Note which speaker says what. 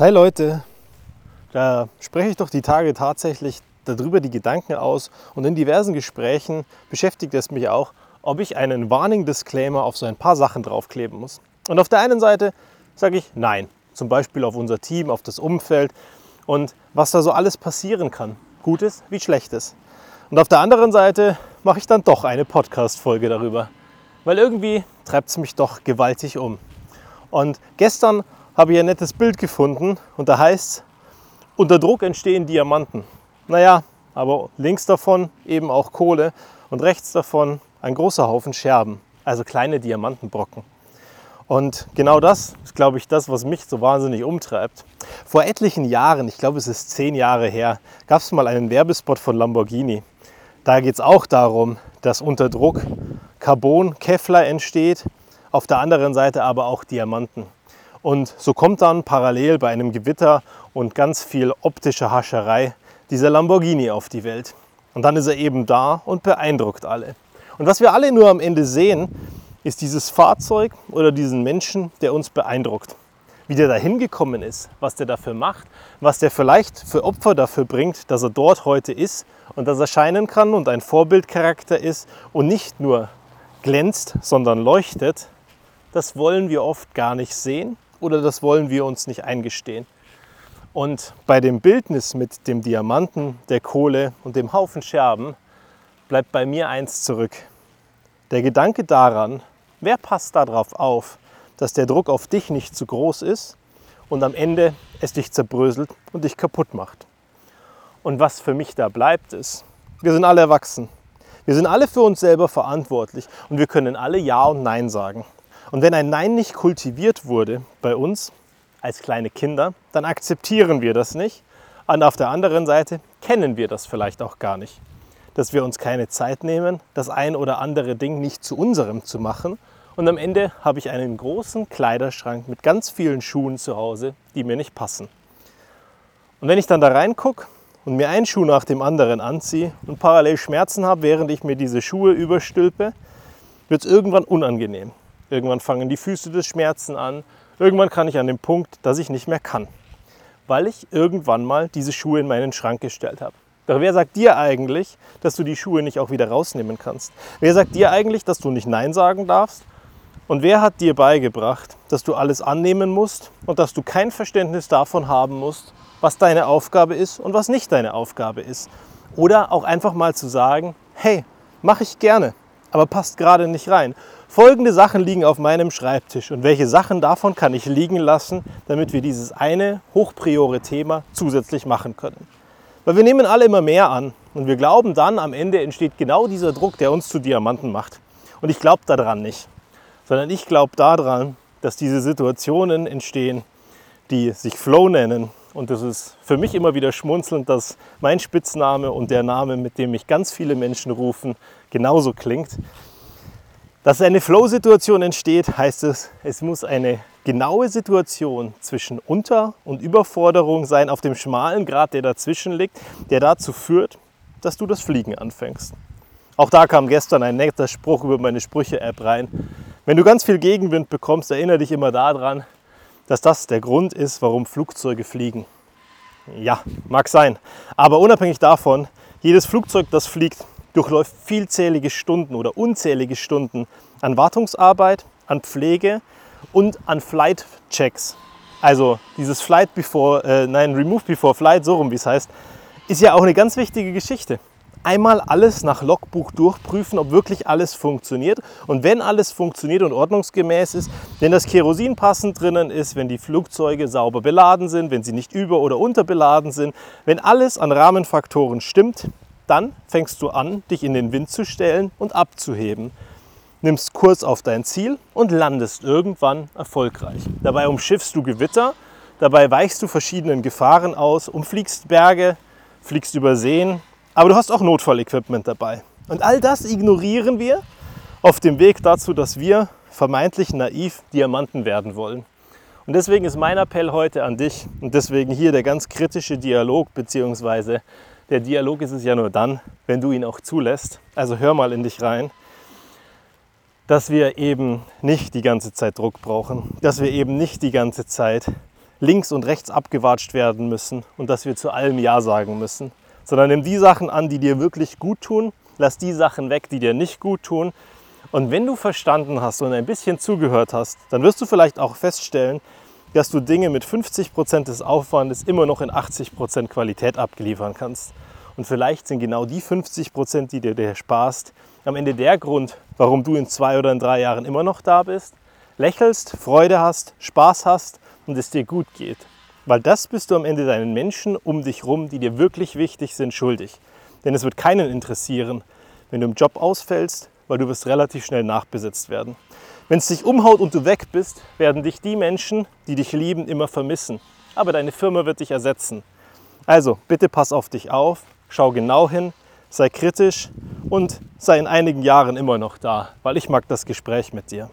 Speaker 1: Hi Leute, da spreche ich doch die Tage tatsächlich darüber die Gedanken aus und in diversen Gesprächen beschäftigt es mich auch, ob ich einen Warning Disclaimer auf so ein paar Sachen draufkleben muss. Und auf der einen Seite sage ich nein, zum Beispiel auf unser Team, auf das Umfeld und was da so alles passieren kann, Gutes wie Schlechtes. Und auf der anderen Seite mache ich dann doch eine Podcast-Folge darüber, weil irgendwie treibt es mich doch gewaltig um. Und gestern habe ich ein nettes Bild gefunden und da heißt es, unter Druck entstehen Diamanten. Naja, aber links davon eben auch Kohle und rechts davon ein großer Haufen Scherben, also kleine Diamantenbrocken. Und genau das ist, glaube ich, das, was mich so wahnsinnig umtreibt. Vor etlichen Jahren, ich glaube es ist zehn Jahre her, gab es mal einen Werbespot von Lamborghini. Da geht es auch darum, dass unter Druck Carbon, Kevlar entsteht, auf der anderen Seite aber auch Diamanten. Und so kommt dann parallel bei einem Gewitter und ganz viel optischer Hascherei dieser Lamborghini auf die Welt. Und dann ist er eben da und beeindruckt alle. Und was wir alle nur am Ende sehen, ist dieses Fahrzeug oder diesen Menschen, der uns beeindruckt. Wie der da hingekommen ist, was der dafür macht, was der vielleicht für Opfer dafür bringt, dass er dort heute ist und dass er scheinen kann und ein Vorbildcharakter ist und nicht nur glänzt, sondern leuchtet, das wollen wir oft gar nicht sehen oder das wollen wir uns nicht eingestehen. Und bei dem Bildnis mit dem Diamanten, der Kohle und dem Haufen Scherben bleibt bei mir eins zurück. Der Gedanke daran, wer passt darauf auf, dass der Druck auf dich nicht zu groß ist und am Ende es dich zerbröselt und dich kaputt macht. Und was für mich da bleibt ist, wir sind alle erwachsen. Wir sind alle für uns selber verantwortlich und wir können alle Ja und Nein sagen. Und wenn ein Nein nicht kultiviert wurde bei uns als kleine Kinder, dann akzeptieren wir das nicht. Und auf der anderen Seite kennen wir das vielleicht auch gar nicht. Dass wir uns keine Zeit nehmen, das ein oder andere Ding nicht zu unserem zu machen. Und am Ende habe ich einen großen Kleiderschrank mit ganz vielen Schuhen zu Hause, die mir nicht passen. Und wenn ich dann da reingucke und mir einen Schuh nach dem anderen anziehe und parallel Schmerzen habe, während ich mir diese Schuhe überstülpe, wird es irgendwann unangenehm. Irgendwann fangen die Füße des Schmerzen an. Irgendwann kann ich an den Punkt, dass ich nicht mehr kann, weil ich irgendwann mal diese Schuhe in meinen Schrank gestellt habe. Doch wer sagt dir eigentlich, dass du die Schuhe nicht auch wieder rausnehmen kannst? Wer sagt dir eigentlich, dass du nicht Nein sagen darfst? Und wer hat dir beigebracht, dass du alles annehmen musst und dass du kein Verständnis davon haben musst, was deine Aufgabe ist und was nicht deine Aufgabe ist? Oder auch einfach mal zu sagen, hey, mache ich gerne, aber passt gerade nicht rein. Folgende Sachen liegen auf meinem Schreibtisch und welche Sachen davon kann ich liegen lassen, damit wir dieses eine hochpriore Thema zusätzlich machen können. Weil wir nehmen alle immer mehr an und wir glauben dann, am Ende entsteht genau dieser Druck, der uns zu Diamanten macht. Und ich glaube daran nicht, sondern ich glaube daran, dass diese Situationen entstehen, die sich Flow nennen. Und das ist für mich immer wieder schmunzelnd, dass mein Spitzname und der Name, mit dem mich ganz viele Menschen rufen, genauso klingt. Dass eine Flow-Situation entsteht, heißt es, es muss eine genaue Situation zwischen Unter- und Überforderung sein auf dem schmalen Grad, der dazwischen liegt, der dazu führt, dass du das Fliegen anfängst. Auch da kam gestern ein netter Spruch über meine Sprüche-App rein. Wenn du ganz viel Gegenwind bekommst, erinnere dich immer daran, dass das der Grund ist, warum Flugzeuge fliegen. Ja, mag sein. Aber unabhängig davon, jedes Flugzeug, das fliegt, durchläuft vielzählige Stunden oder unzählige Stunden an Wartungsarbeit, an Pflege und an Flight Checks. Also dieses Flight before, äh, nein, Remove before Flight, so rum wie es heißt, ist ja auch eine ganz wichtige Geschichte. Einmal alles nach Logbuch durchprüfen, ob wirklich alles funktioniert. Und wenn alles funktioniert und ordnungsgemäß ist, wenn das Kerosin passend drinnen ist, wenn die Flugzeuge sauber beladen sind, wenn sie nicht über- oder unterbeladen sind, wenn alles an Rahmenfaktoren stimmt, dann fängst du an, dich in den Wind zu stellen und abzuheben. Nimmst Kurs auf dein Ziel und landest irgendwann erfolgreich. Dabei umschiffst du Gewitter, dabei weichst du verschiedenen Gefahren aus, umfliegst Berge, fliegst über Seen, aber du hast auch Notfallequipment dabei. Und all das ignorieren wir auf dem Weg dazu, dass wir vermeintlich naiv Diamanten werden wollen. Und deswegen ist mein Appell heute an dich und deswegen hier der ganz kritische Dialog bzw. Der Dialog ist es ja nur dann, wenn du ihn auch zulässt. Also hör mal in dich rein, dass wir eben nicht die ganze Zeit Druck brauchen, dass wir eben nicht die ganze Zeit links und rechts abgewatscht werden müssen und dass wir zu allem Ja sagen müssen, sondern nimm die Sachen an, die dir wirklich gut tun, lass die Sachen weg, die dir nicht gut tun. Und wenn du verstanden hast und ein bisschen zugehört hast, dann wirst du vielleicht auch feststellen, dass du Dinge mit 50 Prozent des Aufwandes immer noch in 80 Prozent Qualität abgeliefern kannst. Und vielleicht sind genau die 50%, Prozent, die dir, dir sparst, am Ende der Grund, warum du in zwei oder in drei Jahren immer noch da bist, lächelst, Freude hast, Spaß hast und es dir gut geht. Weil das bist du am Ende deinen Menschen um dich rum, die dir wirklich wichtig sind, schuldig. Denn es wird keinen interessieren, wenn du im Job ausfällst, weil du wirst relativ schnell nachbesetzt werden. Wenn es dich umhaut und du weg bist, werden dich die Menschen, die dich lieben, immer vermissen. Aber deine Firma wird dich ersetzen. Also bitte pass auf dich auf, schau genau hin, sei kritisch und sei in einigen Jahren immer noch da, weil ich mag das Gespräch mit dir.